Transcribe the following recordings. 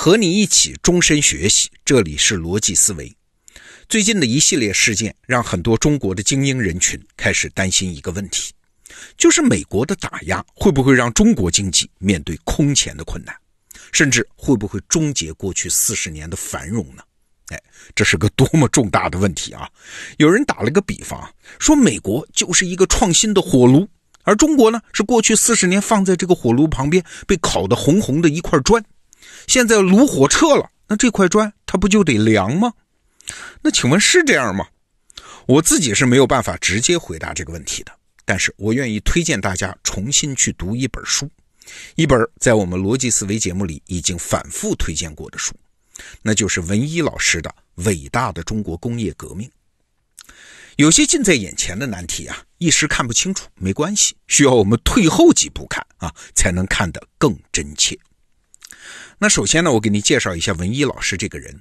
和你一起终身学习，这里是逻辑思维。最近的一系列事件，让很多中国的精英人群开始担心一个问题，就是美国的打压会不会让中国经济面对空前的困难，甚至会不会终结过去四十年的繁荣呢？哎，这是个多么重大的问题啊！有人打了个比方，说美国就是一个创新的火炉，而中国呢，是过去四十年放在这个火炉旁边被烤得红红的一块砖。现在炉火撤了，那这块砖它不就得凉吗？那请问是这样吗？我自己是没有办法直接回答这个问题的，但是我愿意推荐大家重新去读一本书，一本在我们逻辑思维节目里已经反复推荐过的书，那就是文一老师的《伟大的中国工业革命》。有些近在眼前的难题啊，一时看不清楚没关系，需要我们退后几步看啊，才能看得更真切。那首先呢，我给你介绍一下文一老师这个人，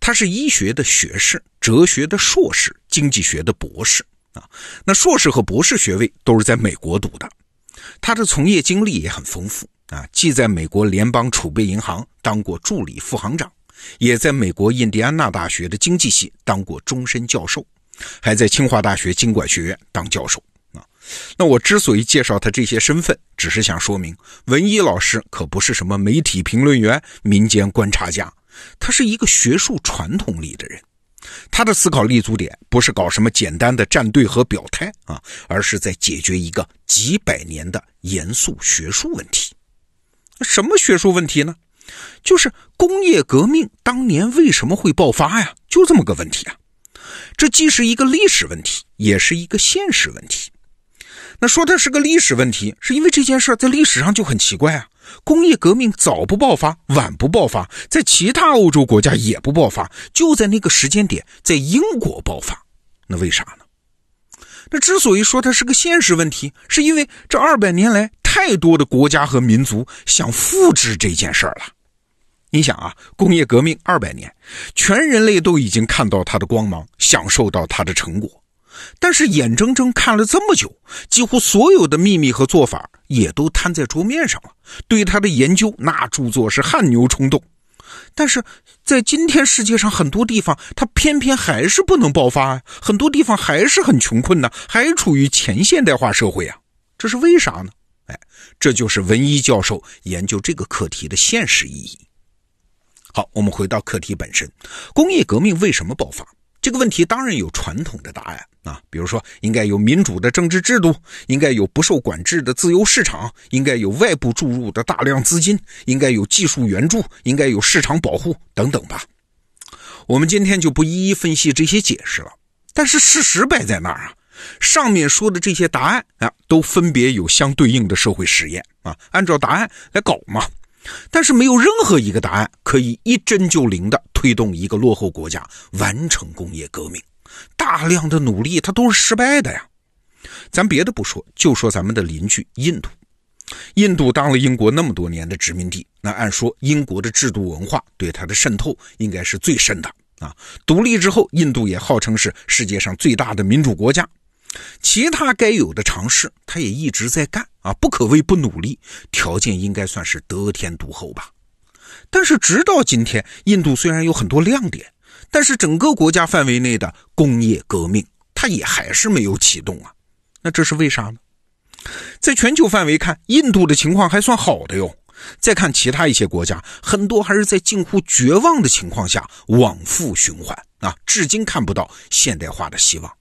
他是医学的学士、哲学的硕士、经济学的博士啊。那硕士和博士学位都是在美国读的，他的从业经历也很丰富啊，既在美国联邦储备银行当过助理副行长，也在美国印第安纳大学的经济系当过终身教授，还在清华大学经管学院当教授。那我之所以介绍他这些身份，只是想说明，文一老师可不是什么媒体评论员、民间观察家，他是一个学术传统里的人。他的思考立足点不是搞什么简单的站队和表态啊，而是在解决一个几百年的严肃学术问题。什么学术问题呢？就是工业革命当年为什么会爆发呀？就这么个问题啊。这既是一个历史问题，也是一个现实问题。那说它是个历史问题，是因为这件事在历史上就很奇怪啊。工业革命早不爆发，晚不爆发，在其他欧洲国家也不爆发，就在那个时间点，在英国爆发。那为啥呢？那之所以说它是个现实问题，是因为这二百年来，太多的国家和民族想复制这件事儿了。你想啊，工业革命二百年，全人类都已经看到它的光芒，享受到它的成果。但是眼睁睁看了这么久，几乎所有的秘密和做法也都摊在桌面上了。对他的研究，那著作是汗牛充栋。但是在今天世界上很多地方，他偏偏还是不能爆发啊！很多地方还是很穷困呢，还处于前现代化社会啊！这是为啥呢？哎，这就是文一教授研究这个课题的现实意义。好，我们回到课题本身，工业革命为什么爆发？这个问题当然有传统的答案啊，比如说应该有民主的政治制度，应该有不受管制的自由市场，应该有外部注入的大量资金，应该有技术援助，应该有市场保护等等吧。我们今天就不一一分析这些解释了。但是事实摆在那儿啊，上面说的这些答案啊，都分别有相对应的社会实验啊，按照答案来搞嘛。但是没有任何一个答案可以一针就灵的推动一个落后国家完成工业革命，大量的努力它都是失败的呀。咱别的不说，就说咱们的邻居印度，印度当了英国那么多年的殖民地，那按说英国的制度文化对它的渗透应该是最深的啊。独立之后，印度也号称是世界上最大的民主国家。其他该有的尝试，他也一直在干啊，不可谓不努力，条件应该算是得天独厚吧。但是直到今天，印度虽然有很多亮点，但是整个国家范围内的工业革命，它也还是没有启动啊。那这是为啥呢？在全球范围看，印度的情况还算好的哟。再看其他一些国家，很多还是在近乎绝望的情况下往复循环啊，至今看不到现代化的希望。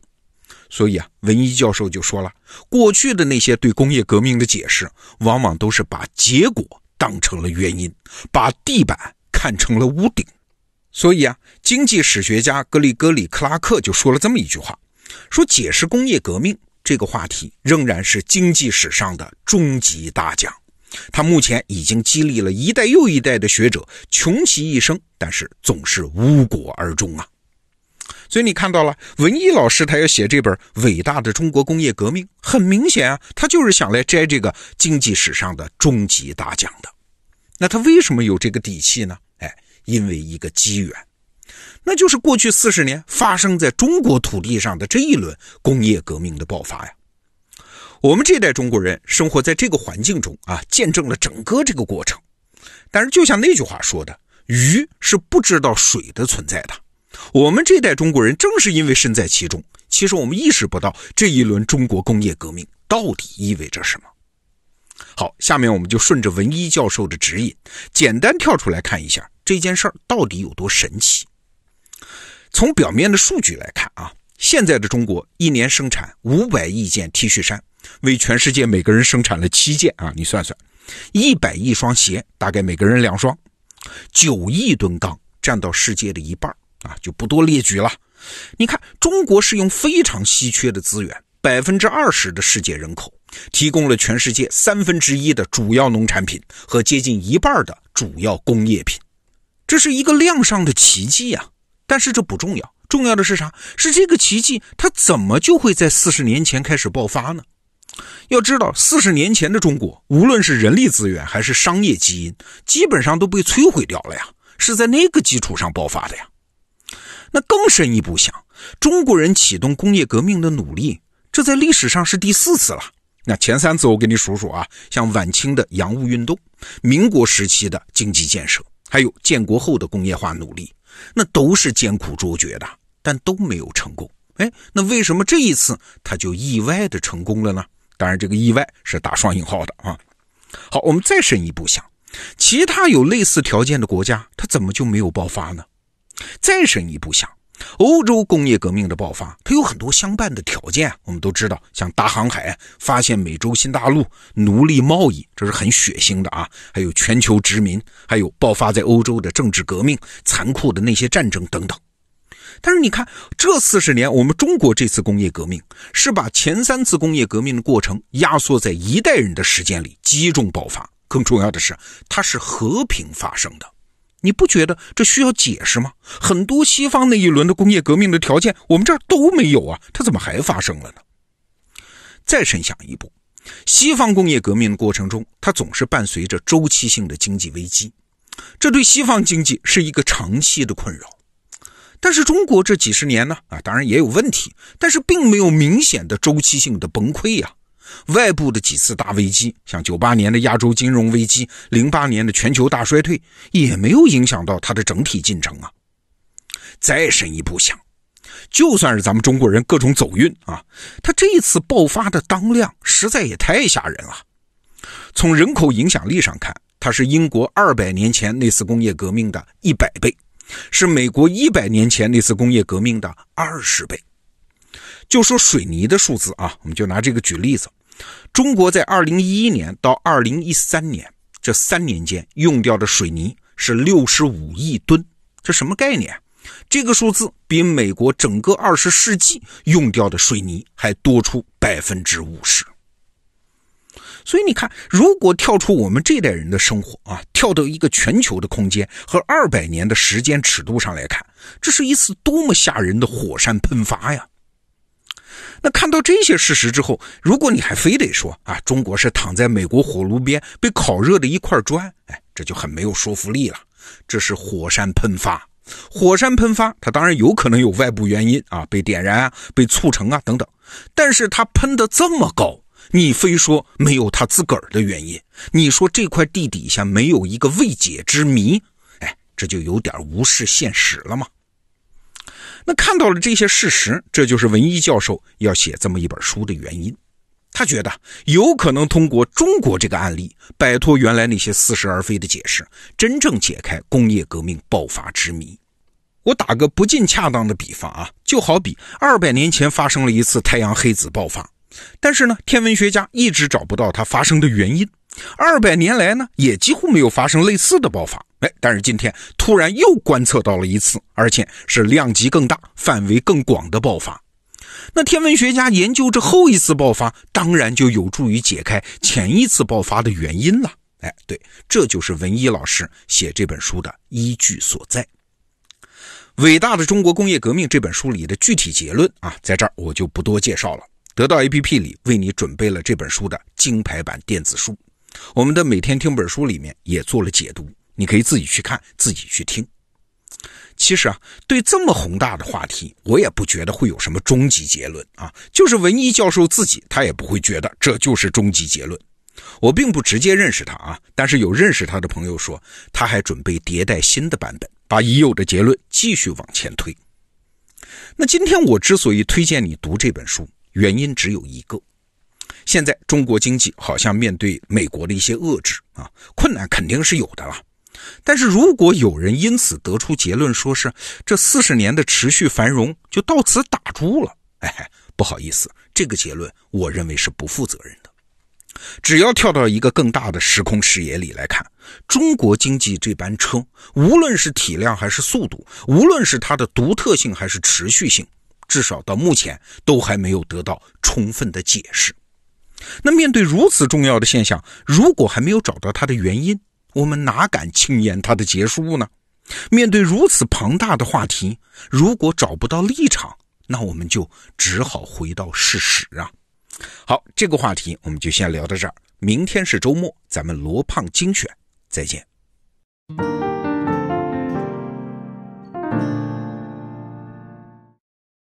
所以啊，文一教授就说了，过去的那些对工业革命的解释，往往都是把结果当成了原因，把地板看成了屋顶。所以啊，经济史学家格里戈里·克拉克就说了这么一句话：说解释工业革命这个话题，仍然是经济史上的终极大奖。他目前已经激励了一代又一代的学者，穷其一生，但是总是无果而终啊。所以你看到了，文艺老师他要写这本伟大的中国工业革命，很明显啊，他就是想来摘这个经济史上的终极大奖的。那他为什么有这个底气呢？因为一个机缘，那就是过去四十年发生在中国土地上的这一轮工业革命的爆发呀。我们这代中国人生活在这个环境中啊，见证了整个这个过程。但是就像那句话说的。鱼是不知道水的存在的。我们这代中国人正是因为身在其中，其实我们意识不到这一轮中国工业革命到底意味着什么。好，下面我们就顺着文一教授的指引，简单跳出来看一下这件事儿到底有多神奇。从表面的数据来看啊，现在的中国一年生产五百亿件 T 恤衫，为全世界每个人生产了七件啊，你算算，一百亿双鞋，大概每个人两双，九亿吨钢占到世界的一半啊，就不多列举了。你看，中国是用非常稀缺的资源，百分之二十的世界人口，提供了全世界三分之一的主要农产品和接近一半的主要工业品，这是一个量上的奇迹呀。但是这不重要，重要的是啥？是这个奇迹，它怎么就会在四十年前开始爆发呢？要知道，四十年前的中国，无论是人力资源还是商业基因，基本上都被摧毁掉了呀，是在那个基础上爆发的呀。那更深一步想，中国人启动工业革命的努力，这在历史上是第四次了。那前三次我给你数数啊，像晚清的洋务运动，民国时期的经济建设，还有建国后的工业化努力。那都是艰苦卓绝的，但都没有成功。哎，那为什么这一次他就意外的成功了呢？当然，这个意外是打双引号的啊。好，我们再深一步想，其他有类似条件的国家，它怎么就没有爆发呢？再深一步想。欧洲工业革命的爆发，它有很多相伴的条件。我们都知道，像大航海、发现美洲新大陆、奴隶贸易，这是很血腥的啊。还有全球殖民，还有爆发在欧洲的政治革命、残酷的那些战争等等。但是你看，这四十年，我们中国这次工业革命，是把前三次工业革命的过程压缩在一代人的时间里集中爆发。更重要的是，它是和平发生的。你不觉得这需要解释吗？很多西方那一轮的工业革命的条件，我们这儿都没有啊，它怎么还发生了呢？再深想一步，西方工业革命的过程中，它总是伴随着周期性的经济危机，这对西方经济是一个长期的困扰。但是中国这几十年呢，啊，当然也有问题，但是并没有明显的周期性的崩溃呀。外部的几次大危机，像九八年的亚洲金融危机、零八年的全球大衰退，也没有影响到它的整体进程啊。再深一步想，就算是咱们中国人各种走运啊，它这一次爆发的当量实在也太吓人了。从人口影响力上看，它是英国二百年前那次工业革命的一百倍，是美国一百年前那次工业革命的二十倍。就说水泥的数字啊，我们就拿这个举例子。中国在二零一一年到二零一三年这三年间用掉的水泥是六十五亿吨，这什么概念？这个数字比美国整个二十世纪用掉的水泥还多出百分之五十。所以你看，如果跳出我们这代人的生活啊，跳到一个全球的空间和二百年的时间尺度上来看，这是一次多么吓人的火山喷发呀！那看到这些事实之后，如果你还非得说啊，中国是躺在美国火炉边被烤热的一块砖，哎，这就很没有说服力了。这是火山喷发，火山喷发，它当然有可能有外部原因啊，被点燃啊，被促成啊等等。但是它喷的这么高，你非说没有它自个儿的原因？你说这块地底下没有一个未解之谜？哎，这就有点无视现实了嘛？那看到了这些事实，这就是文一教授要写这么一本书的原因。他觉得有可能通过中国这个案例，摆脱原来那些似是而非的解释，真正解开工业革命爆发之谜。我打个不尽恰当的比方啊，就好比二百年前发生了一次太阳黑子爆发，但是呢，天文学家一直找不到它发生的原因。二百年来呢，也几乎没有发生类似的爆发。哎，但是今天突然又观测到了一次，而且是量级更大、范围更广的爆发。那天文学家研究这后一次爆发，当然就有助于解开前一次爆发的原因了。哎，对，这就是文一老师写这本书的依据所在。《伟大的中国工业革命》这本书里的具体结论啊，在这儿我就不多介绍了。得到 APP 里为你准备了这本书的金牌版电子书。我们的每天听本书里面也做了解读，你可以自己去看，自己去听。其实啊，对这么宏大的话题，我也不觉得会有什么终极结论啊。就是文一教授自己，他也不会觉得这就是终极结论。我并不直接认识他啊，但是有认识他的朋友说，他还准备迭代新的版本，把已有的结论继续往前推。那今天我之所以推荐你读这本书，原因只有一个：现在中国经济好像面对美国的一些遏制啊，困难肯定是有的了。但是如果有人因此得出结论，说是这四十年的持续繁荣就到此打住了，哎，不好意思，这个结论我认为是不负责任的。只要跳到一个更大的时空视野里来看，中国经济这班车，无论是体量还是速度，无论是它的独特性还是持续性，至少到目前都还没有得到充分的解释。那面对如此重要的现象，如果还没有找到它的原因，我们哪敢轻言它的结束呢？面对如此庞大的话题，如果找不到立场，那我们就只好回到事实啊。好，这个话题我们就先聊到这儿。明天是周末，咱们罗胖精选，再见。